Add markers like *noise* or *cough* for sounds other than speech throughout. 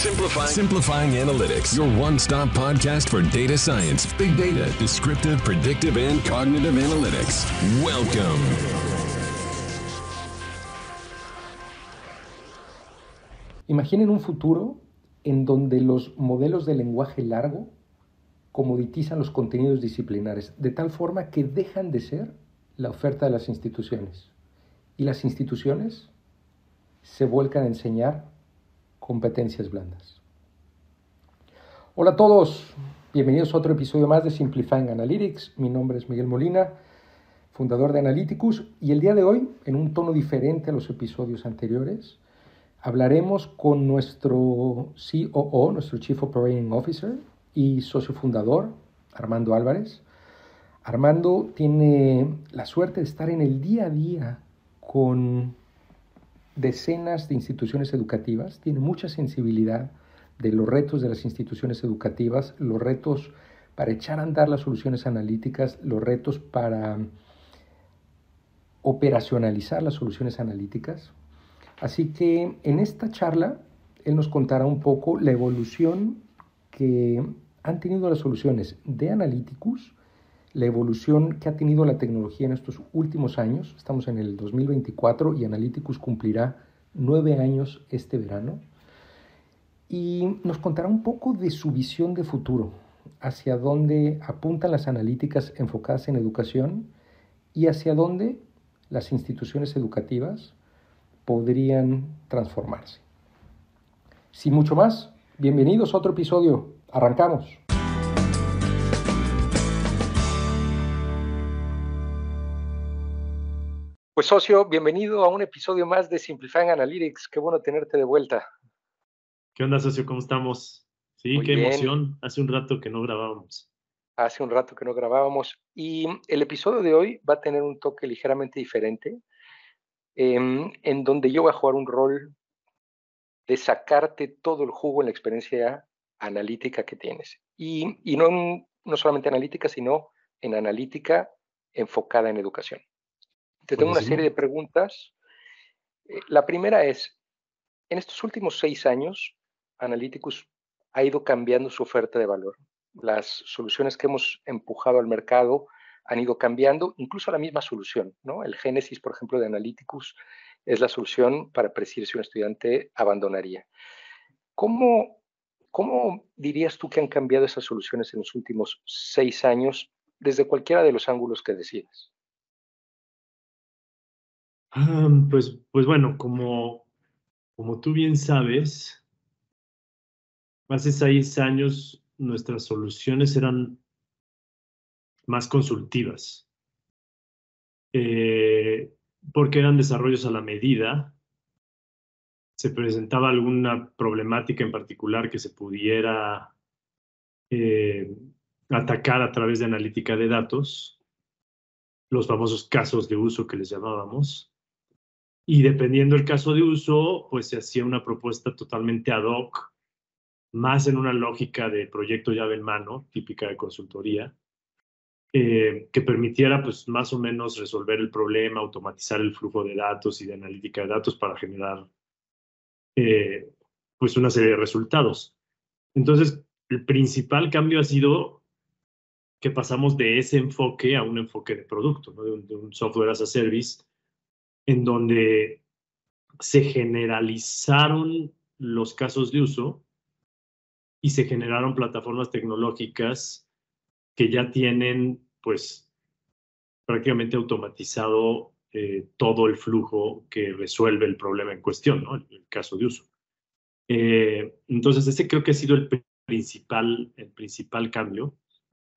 Simplifying. Simplifying Analytics, your one stop podcast for data science, big data, descriptive, predictive, and cognitive analytics. Welcome. Imaginen un futuro en donde los modelos de lenguaje largo comoditizan los contenidos disciplinares, de tal forma que dejan de ser la oferta de las instituciones. Y las instituciones se vuelcan a enseñar competencias blandas. Hola a todos, bienvenidos a otro episodio más de Simplifying Analytics. Mi nombre es Miguel Molina, fundador de Analyticus, y el día de hoy, en un tono diferente a los episodios anteriores, hablaremos con nuestro COO, nuestro Chief Operating Officer y socio fundador, Armando Álvarez. Armando tiene la suerte de estar en el día a día con decenas de instituciones educativas, tiene mucha sensibilidad de los retos de las instituciones educativas, los retos para echar a andar las soluciones analíticas, los retos para operacionalizar las soluciones analíticas. Así que en esta charla él nos contará un poco la evolución que han tenido las soluciones de Analyticus, la evolución que ha tenido la tecnología en estos últimos años. Estamos en el 2024 y Analyticus cumplirá nueve años este verano. Y nos contará un poco de su visión de futuro, hacia dónde apuntan las analíticas enfocadas en educación y hacia dónde las instituciones educativas podrían transformarse. Sin mucho más, bienvenidos a otro episodio. Arrancamos. Pues socio, bienvenido a un episodio más de Simplifying Analytics. Qué bueno tenerte de vuelta. ¿Qué onda, socio? ¿Cómo estamos? Sí, qué emoción. Hace un rato que no grabábamos. Hace un rato que no grabábamos. Y el episodio de hoy va a tener un toque ligeramente diferente, em, en donde yo voy a jugar un rol de sacarte todo el jugo en la experiencia analítica que tienes. Y, y no, no solamente analítica, sino en analítica enfocada en educación. Te tengo una serie de preguntas. Eh, la primera es, en estos últimos seis años, Analyticus ha ido cambiando su oferta de valor. Las soluciones que hemos empujado al mercado han ido cambiando, incluso la misma solución. ¿no? El génesis, por ejemplo, de Analyticus es la solución para predecir si un estudiante abandonaría. ¿Cómo, ¿Cómo dirías tú que han cambiado esas soluciones en los últimos seis años desde cualquiera de los ángulos que decidas? Ah, pues, pues bueno, como, como tú bien sabes, hace seis años nuestras soluciones eran más consultivas, eh, porque eran desarrollos a la medida. Se presentaba alguna problemática en particular que se pudiera eh, atacar a través de analítica de datos, los famosos casos de uso que les llamábamos. Y dependiendo del caso de uso, pues se hacía una propuesta totalmente ad hoc, más en una lógica de proyecto llave en mano, típica de consultoría, eh, que permitiera pues más o menos resolver el problema, automatizar el flujo de datos y de analítica de datos para generar eh, pues una serie de resultados. Entonces, el principal cambio ha sido que pasamos de ese enfoque a un enfoque de producto, de, un, de un software as a service en donde se generalizaron los casos de uso y se generaron plataformas tecnológicas que ya tienen, pues, prácticamente automatizado eh, todo el flujo que resuelve el problema en cuestión, ¿no? El, caso de uso. Eh, entonces, ese creo que ha sido el principal, el principal cambio.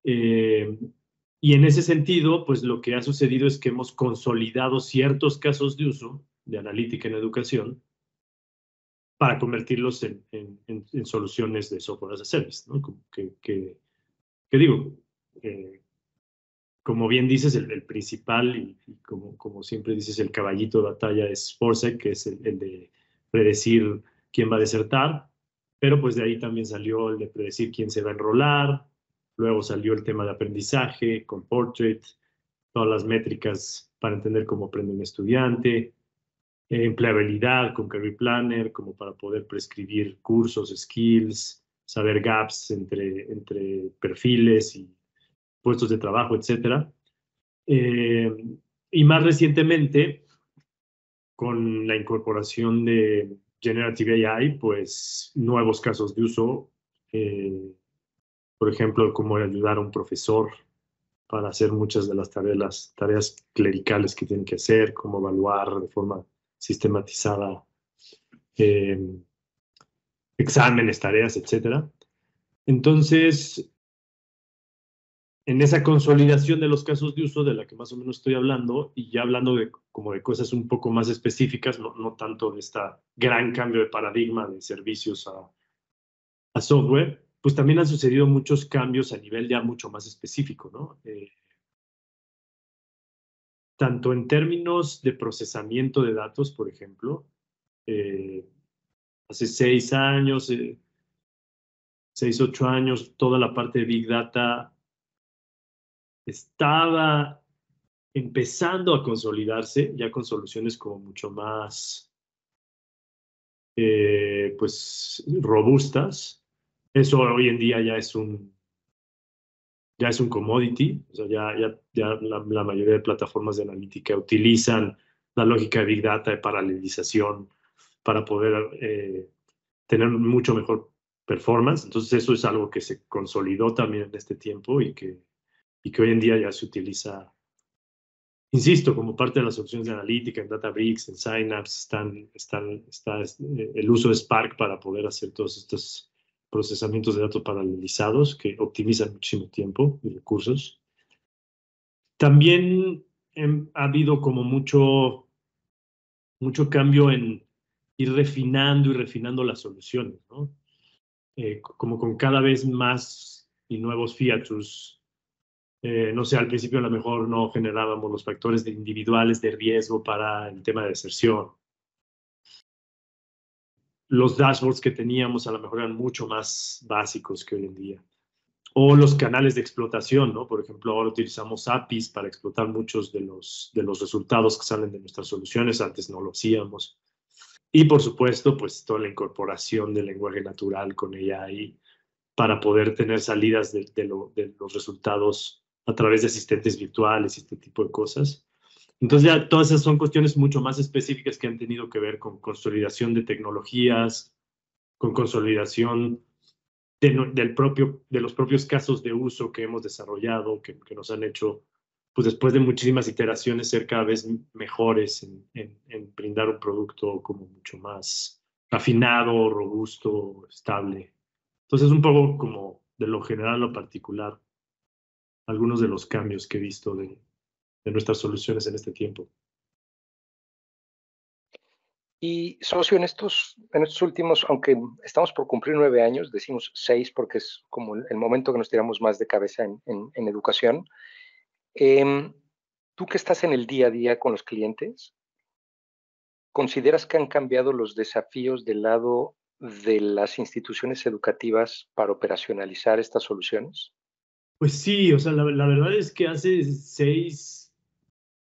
Eh, y en ese sentido, pues lo que ha sucedido es que hemos consolidado ciertos casos de uso de analítica en educación para convertirlos en, soluciones de software as a service, ¿no? Que, digo, eh, como bien dices, el, principal y, como, como siempre dices, el caballito de batalla es Forsec, que es el, el, de predecir quién va a desertar, pero pues de ahí también salió el de predecir quién se va a enrolar, Luego salió el tema de aprendizaje con Portrait, todas las métricas para entender cómo aprende un estudiante. empleabilidad con Career Planner, como para poder prescribir cursos, skills, saber gaps entre, entre perfiles y puestos de trabajo, etc. Eh, y más recientemente, con la incorporación de Generative AI, pues nuevos casos de uso, eh, por ejemplo, como ayudar a un profesor para hacer muchas de las tareas, las tareas clericales que tienen que hacer, como evaluar de forma sistematizada eh, exámenes, tareas, etc. Entonces, en esa consolidación de los casos de uso de la que más o menos estoy hablando, y ya hablando de, como de cosas un poco más específicas, no, no tanto de este gran cambio de paradigma de servicios a, a, software, pues también han sucedido muchos cambios a nivel ya mucho más específico, ¿no? Eh, tanto en términos de procesamiento de datos, por ejemplo, eh, hace seis años, eh, seis, ocho años, toda la parte de Big Data estaba empezando a consolidarse ya con soluciones como mucho más eh, pues robustas. Eso hoy en día ya es un ya es un commodity, o sea, ya, ya, ya la, mayoría de plataformas de analítica utilizan la lógica de Big Data de paralelización para poder eh, tener mucho mejor performance. Entonces eso es algo que se consolidó también en este tiempo y que y que hoy en día ya se utiliza, insisto, como parte de las opciones de analítica, en Databricks, en Synapse, están, están, está eh, el uso de Spark para poder hacer todos estos procesamientos de datos paralelizados que optimizan muchísimo tiempo y recursos. También em, ha habido como mucho, mucho cambio en ir refinando y refinando las soluciones, ¿no? Eh, como con cada vez más y nuevos features eh, no sé, al principio a lo mejor no generábamos los factores individuales de riesgo para el tema de deserción. Los dashboards que teníamos a lo mejor eran mucho más básicos que hoy en día. O los canales de explotación, ¿no? Por ejemplo, ahora utilizamos APIs para explotar muchos de los, de los resultados que salen de nuestras soluciones. Antes no lo hacíamos. Y por supuesto, pues toda la incorporación del lenguaje natural con AI para poder tener salidas de, de los resultados a través de asistentes virtuales y este tipo de cosas. Entonces ya todas esas son cuestiones mucho más específicas que han tenido que ver con consolidación de tecnologías, con consolidación de, del propio, de los propios casos de uso que hemos desarrollado, que, que, nos han hecho, pues después de muchísimas iteraciones, ser cada vez mejores en, en, en brindar un producto como mucho más afinado, robusto, estable. Entonces, un poco como de lo general a lo particular algunos de los cambios que he visto de, nuestras soluciones en este tiempo. Y socio, en estos, en estos últimos, aunque estamos por cumplir nueve años, decimos seis porque es como el momento que nos tiramos más de cabeza en, educación. Em, tú que estás en el día a día con los clientes, ¿consideras que han cambiado los desafíos del lado de las instituciones educativas para operacionalizar estas soluciones? Pues sí, o sea, la, verdad es que hace seis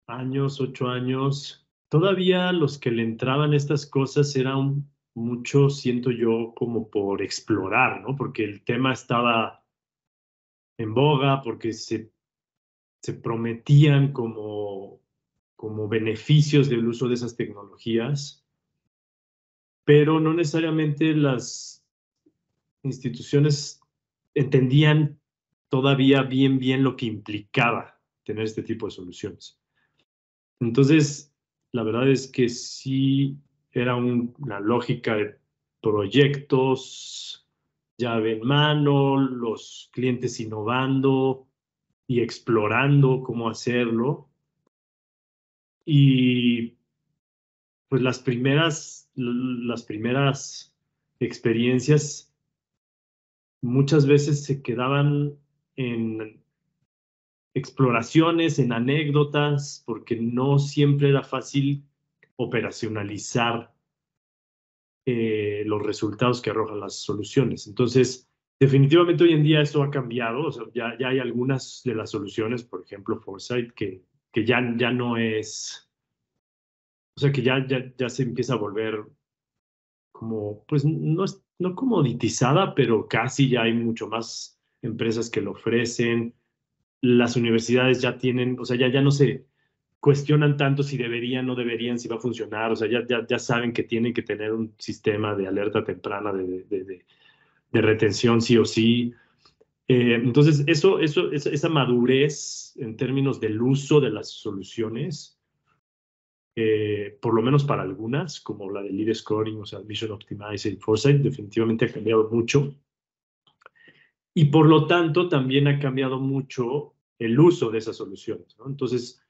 años, ocho años, todavía los que le entraban estas cosas eran mucho, siento yo, como por explorar, ¿no? Porque el tema estaba en boga, porque se, se prometían como, como beneficios del uso de esas tecnologías, pero no necesariamente las instituciones entendían todavía bien, bien lo que implicaba tener este tipo de soluciones. Entonces, la verdad es que sí era una lógica de proyectos, llave en mano, los clientes innovando y explorando cómo hacerlo. Y pues las primeras, las primeras experiencias muchas veces se quedaban en exploraciones, en anécdotas, porque no siempre era fácil operacionalizar eh, los resultados que arrojan las soluciones. Entonces, definitivamente hoy en día eso ha cambiado. ya, ya, hay algunas de las soluciones, por ejemplo, Foresight, que, que ya, ya no es O sea que ya, ya, ya se empieza a volver como, pues no, es, no comoditizada, pero casi ya hay mucho más empresas que lo ofrecen. Las universidades ya tienen, o sea, ya, ya no se cuestionan tanto si deberían, no deberían, si va a funcionar. O sea, ya, ya, ya saben que tienen que tener un sistema de alerta temprana de, de, de, de retención sí o sí. Eh, entonces, eso, eso, esa, madurez en términos del uso de las soluciones, eh, por lo menos para algunas, como la de Lead Scoring, o sea, Mission Optimize y Foresight, definitivamente ha cambiado mucho. Y por lo tanto, también ha cambiado mucho el uso de esas soluciones. Entonces,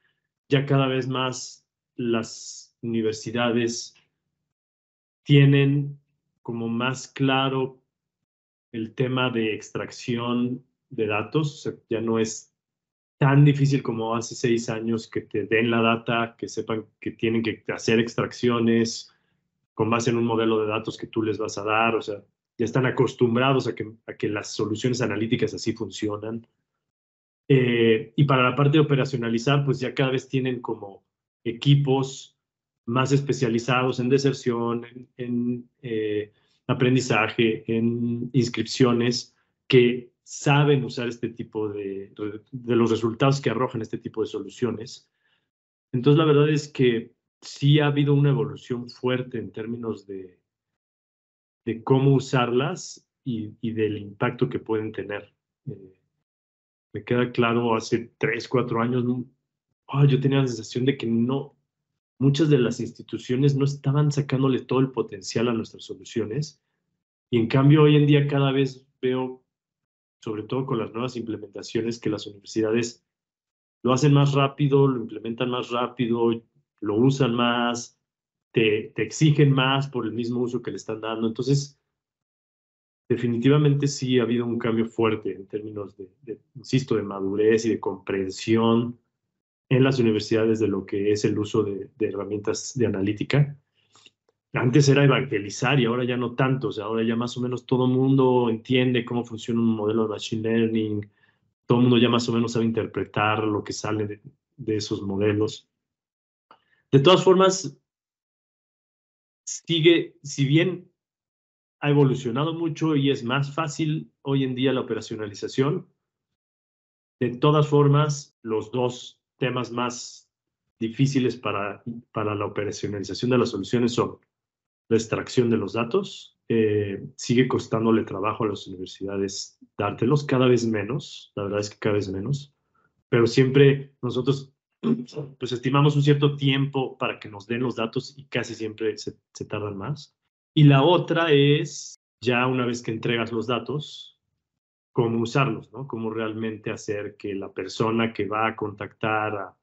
ya cada vez más las universidades tienen como más claro el tema de extracción de datos. ya no es tan difícil como hace seis años que te den la data, que sepan que tienen que hacer extracciones con base en un modelo de datos que tú les vas a dar. O sea, ya están acostumbrados a que, a que las soluciones analíticas así funcionan. Eh, y para la parte de operacionalizar, pues ya cada vez tienen como equipos más especializados en deserción, en, eh, aprendizaje, en inscripciones que saben usar este tipo de, de los resultados que arrojan este tipo de soluciones. Entonces, la verdad es que sí ha habido una evolución fuerte en términos de, de cómo usarlas y, y, del impacto que pueden tener. Eh, me queda claro, hace tres, cuatro años, oh, yo tenía la sensación de que no, muchas de las instituciones no estaban sacándole todo el potencial a nuestras soluciones. Y en cambio, hoy en día cada vez veo, sobre todo con las nuevas implementaciones, que las universidades lo hacen más rápido, lo implementan más rápido, lo usan más, te, te exigen más por el mismo uso que le están dando. Entonces, definitivamente sí ha habido un cambio fuerte en términos de, insisto, de madurez y de comprensión en las universidades de lo que es el uso de, de herramientas de analítica. Antes era evangelizar y ahora ya no tanto, o sea, ahora ya más o menos todo el mundo entiende cómo funciona un modelo de machine learning, todo el mundo ya más o menos sabe interpretar lo que sale de, de esos modelos. De todas formas, sigue, si bien ha evolucionado mucho y es más fácil hoy en día la operacionalización, de todas formas, los dos temas más difíciles para, para la operacionalización de las soluciones son la extracción de los datos. Eh, sigue costándole trabajo a las universidades dártelos, cada vez menos, la verdad es que cada vez menos, pero siempre nosotros pues estimamos un cierto tiempo para que nos den los datos y casi siempre se, se tardan más. Y la otra es, ya una vez que entregas los datos, cómo usarlos, ¿no? Cómo realmente hacer que la persona que va a contactar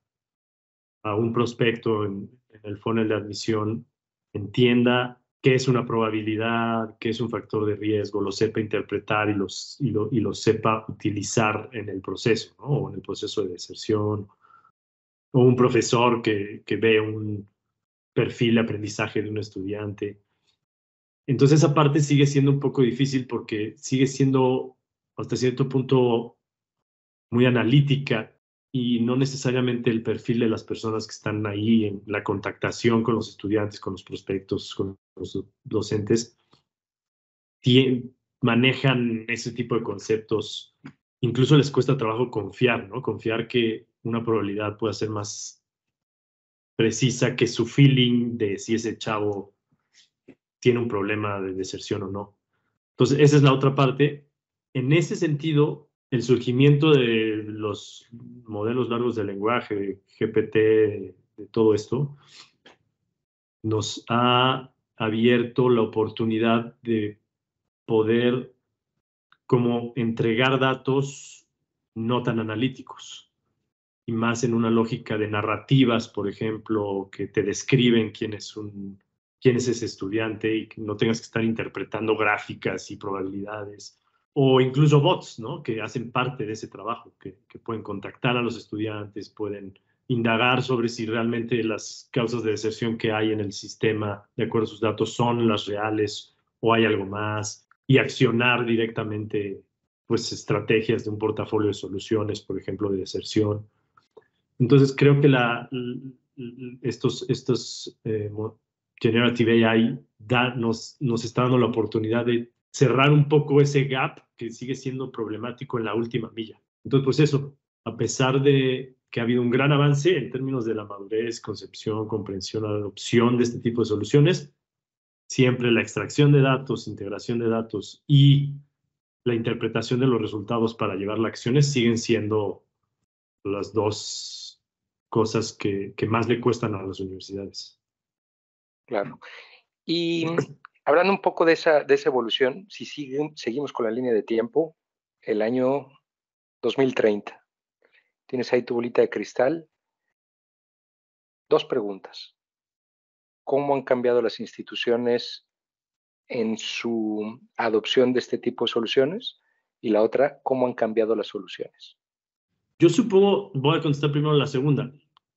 a, un prospecto en, en, el funnel de admisión entienda qué es una probabilidad, qué es un factor de riesgo, lo sepa interpretar y, los, y, lo, y lo sepa utilizar en el proceso, ¿no? O en el proceso de deserción. O un profesor que, que ve un perfil de aprendizaje de un estudiante. Entonces esa parte sigue siendo un poco difícil porque sigue siendo hasta cierto punto muy analítica y no necesariamente el perfil de las personas que están ahí en la contactación con los estudiantes, con los prospectos, con los docentes, manejan ese tipo de conceptos. Incluso les cuesta trabajo confiar, ¿no? Confiar que una probabilidad pueda ser más precisa que su feeling de si ese chavo tiene un problema de deserción o no. Entonces, esa es la otra parte. En ese sentido, el surgimiento de los modelos largos de lenguaje, GPT, de todo esto, nos ha abierto la oportunidad de poder como entregar datos no tan analíticos y más en una lógica de narrativas, por ejemplo, que te describen quién es un quién es ese estudiante y que no tengas que estar interpretando gráficas y probabilidades. O incluso bots, ¿no? Que hacen parte de ese trabajo, que, que pueden contactar a los estudiantes, pueden indagar sobre si realmente las causas de deserción que hay en el sistema, de acuerdo a sus datos, son las reales o hay algo más, y accionar directamente pues estrategias de un portafolio de soluciones, por ejemplo, de deserción. Entonces creo que la, estos, estos eh, Generative AI da, nos, nos está dando la oportunidad de cerrar un poco ese gap que sigue siendo problemático en la última milla. Entonces, pues eso, a pesar de que ha habido un gran avance en términos de la madurez, concepción, comprensión, adopción de este tipo de soluciones, siempre la extracción de datos, integración de datos y la interpretación de los resultados para llevar a acciones siguen siendo las dos cosas que, que más le cuestan a las universidades. Claro. Y hablando un poco de esa, de esa evolución, si siguen, seguimos con la línea de tiempo, el año 2030. Tienes ahí tu bolita de cristal. Dos preguntas. ¿Cómo han cambiado las instituciones en su adopción de este tipo de soluciones? Y la otra, ¿cómo han cambiado las soluciones? Yo supongo, voy a contestar primero la segunda.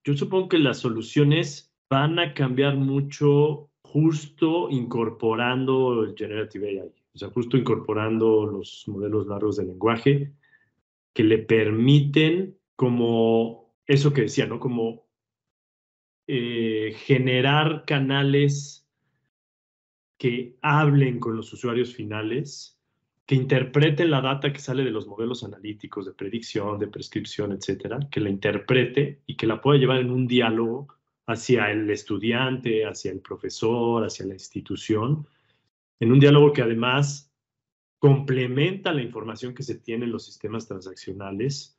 Yo supongo que las soluciones van a cambiar mucho justo incorporando el Generative AI, o sea, justo incorporando los modelos largos de lenguaje que le permiten como eso que decía, ¿no? Como eh, generar canales que hablen con los usuarios finales, que interpreten la data que sale de los modelos analíticos de predicción, de prescripción, etcétera, que la interprete y que la pueda llevar en un diálogo hacia el estudiante, hacia el profesor, hacia la institución, en un diálogo que además complementa la información que se tiene en los sistemas transaccionales,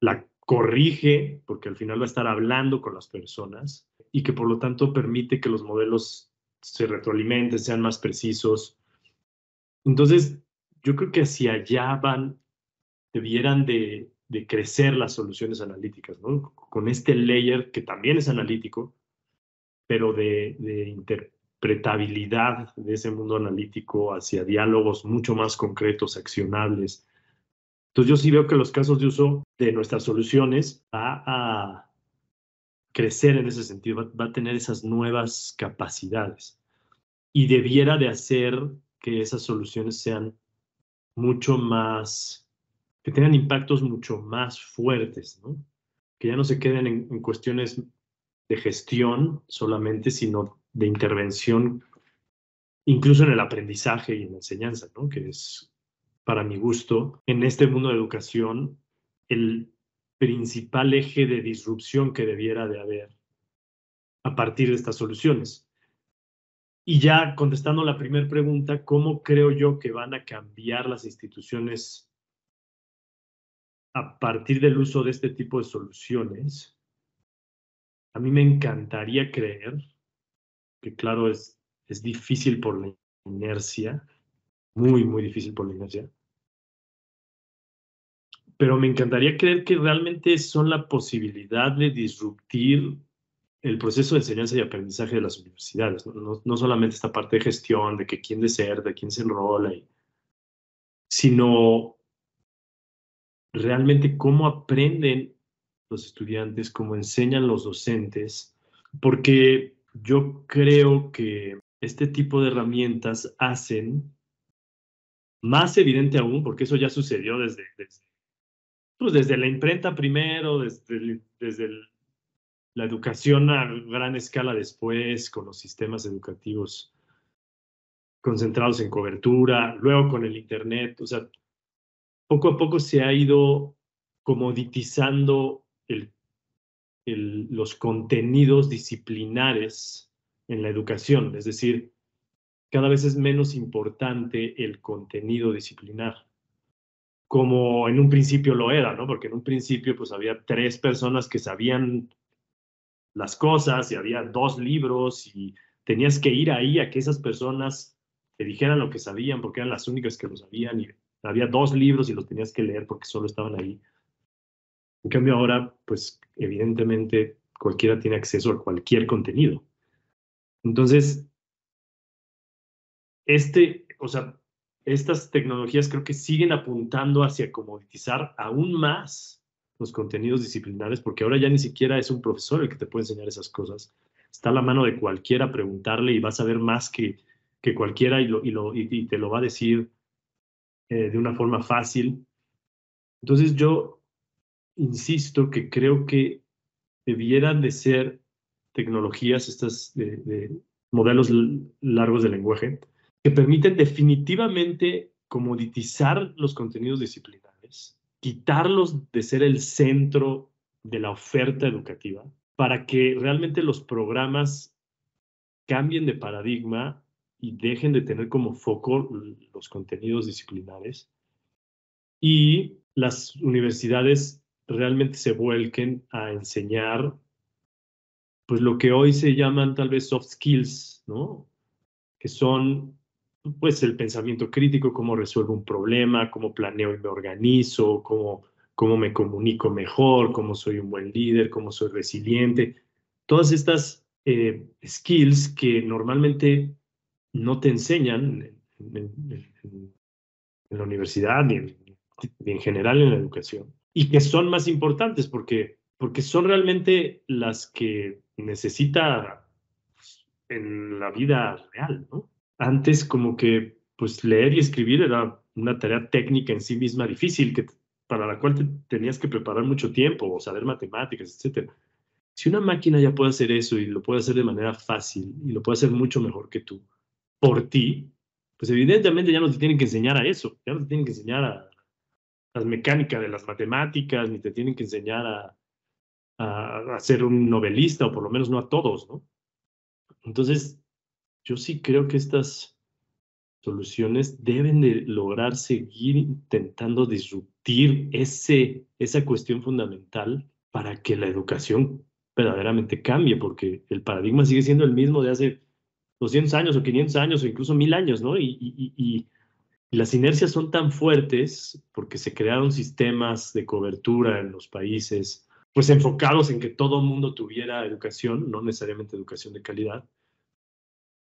la corrige, porque al final va a estar hablando con las personas, y que por lo tanto permite que los modelos se retroalimenten, sean más precisos. Entonces, yo creo que hacia allá van, debieran de, de crecer las soluciones analíticas, ¿no? Con este layer que también es analítico, pero de, interpretabilidad de ese mundo analítico hacia diálogos mucho más concretos, accionables. Entonces yo sí veo que los casos de uso de nuestras soluciones va a crecer en ese sentido, va, va a tener esas nuevas capacidades y debiera de hacer que esas soluciones sean mucho más que tengan impactos mucho más fuertes, que ya no se queden en, cuestiones de gestión solamente, sino de intervención, incluso en el aprendizaje y en la enseñanza, ¿no? que es, para mi gusto, en este mundo de educación, el principal eje de disrupción que debiera de haber a partir de estas soluciones. Y ya contestando la primera pregunta, ¿cómo creo yo que van a cambiar las instituciones a partir del uso de este tipo de soluciones, a mí me encantaría creer, que claro, es, es difícil por la inercia, muy, muy difícil por la inercia, pero me encantaría creer que realmente son la posibilidad de disruptir el proceso de enseñanza y aprendizaje de las universidades, no, no, solamente esta parte de gestión, de que quién de de quién se enrola, sino realmente cómo aprenden los estudiantes, cómo enseñan los docentes, porque yo creo que este tipo de herramientas hacen más evidente aún, porque eso ya sucedió desde, pues desde la imprenta primero, desde, desde la educación a gran escala después, con los sistemas educativos concentrados en cobertura, luego con el Internet, o sea, poco a poco se ha ido comoditizando los contenidos disciplinares en la educación, es decir, cada vez es menos importante el contenido disciplinar, como en un principio lo era, ¿no? Porque en un principio pues había tres personas que sabían las cosas y había dos libros y tenías que ir ahí a que esas personas te dijeran lo que sabían porque eran las únicas que lo sabían y había dos libros y los tenías que leer porque solo estaban ahí. En cambio ahora, pues evidentemente cualquiera tiene acceso a cualquier contenido. Entonces, este, o sea, estas tecnologías creo que siguen apuntando hacia comoditizar aún más los contenidos disciplinares, porque ahora ya ni siquiera es un profesor el que te puede enseñar esas cosas. Está a la mano de cualquiera preguntarle y vas a ver más que, que cualquiera y, lo, y, lo, y te lo va a decir eh, de una forma fácil. Entonces yo insisto que creo que debieran de ser tecnologías, estos modelos largos de lenguaje, que permiten definitivamente comoditizar los contenidos disciplinares, quitarlos de ser el centro de la oferta educativa, para que realmente los programas cambien de paradigma y dejen de tener como foco los contenidos disciplinares y las universidades realmente se vuelquen a enseñar pues lo que hoy se llaman tal vez soft skills, ¿no? Que son pues el pensamiento crítico, cómo resuelvo un problema, cómo planeo y me organizo, cómo, cómo me comunico mejor, cómo soy un buen líder, cómo soy resiliente. Todas estas eh, skills que normalmente no te enseñan en, la universidad ni en, general en la educación y que son más importantes porque, porque son realmente las que necesita en la vida real, ¿no? Antes como que pues leer y escribir era una tarea técnica en sí misma difícil que para la cual te tenías que preparar mucho tiempo o saber matemáticas, etc. Si una máquina ya puede hacer eso y lo puede hacer de manera fácil y lo puede hacer mucho mejor que tú, por ti, pues evidentemente ya no te tienen que enseñar a eso, ya no te tienen que enseñar a las mecánicas de las matemáticas, ni te tienen que enseñar a, a, ser un novelista, o por lo menos no a todos, ¿no? Entonces, yo sí creo que estas soluciones deben de lograr seguir intentando disruptir ese, esa cuestión fundamental para que la educación verdaderamente cambie, porque el paradigma sigue siendo el mismo de hace 200 años o 500 años o incluso mil años, ¿no? Y, las inercias son tan fuertes porque se crearon sistemas de cobertura en los países, pues enfocados en que todo mundo tuviera educación, no necesariamente educación de calidad,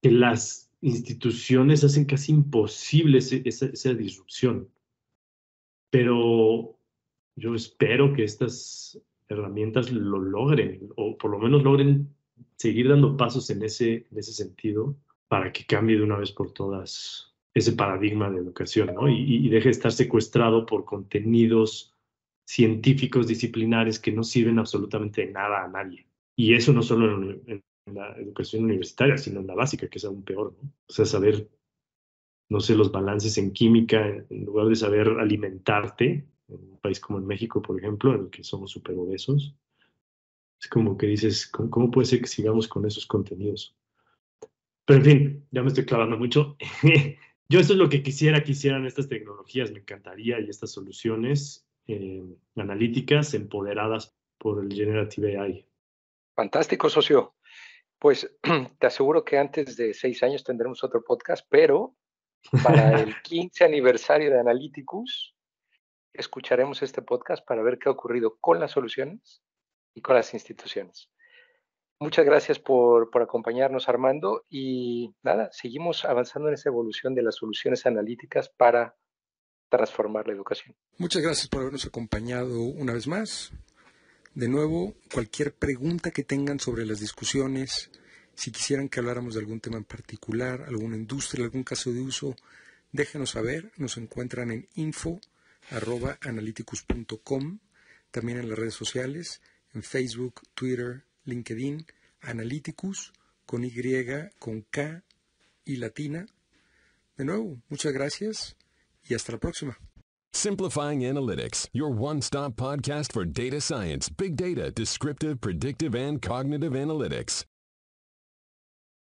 que las instituciones hacen casi imposible esa disrupción. Pero yo espero que estas herramientas lo logren, o por lo menos logren seguir dando pasos en ese, en ese sentido para que cambie de una vez por todas ese paradigma de educación, ¿no? Y, deje de estar secuestrado por contenidos científicos disciplinares que no sirven absolutamente de nada a nadie. Y eso no solo en, la educación universitaria, sino en la básica, que es aún peor. O sea, saber, no sé, los balances en química, en lugar de saber alimentarte, en un país como en México, por ejemplo, en el que somos súper obesos, es como que dices, ¿cómo, puede ser que sigamos con esos contenidos? Pero en fin, ya me estoy clavando mucho. *laughs* Yo eso es lo que quisiera que hicieran estas tecnologías, me encantaría, y estas soluciones eh, analíticas empoderadas por el Generative AI. Fantástico, socio. Pues *clears throat* te aseguro que antes de seis años tendremos otro podcast, pero para el *laughs* 15 aniversario de Analyticus escucharemos este podcast para ver qué ha ocurrido con las soluciones y con las instituciones. Muchas gracias por, por, acompañarnos, Armando. Y nada, seguimos avanzando en esa evolución de las soluciones analíticas para transformar la educación. Muchas gracias por habernos acompañado una vez más. De nuevo, cualquier pregunta que tengan sobre las discusiones, si quisieran que habláramos de algún tema en particular, alguna industria, algún caso de uso, déjenos saber. Nos encuentran en info.analyticus.com, también en las redes sociales en Facebook, Twitter, LinkedIn, Analyticus, con Y, con K y latina. De nuevo, muchas gracias y hasta la próxima. Simplifying Analytics, your one-stop podcast for data science, big data, descriptive, predictive, and cognitive analytics.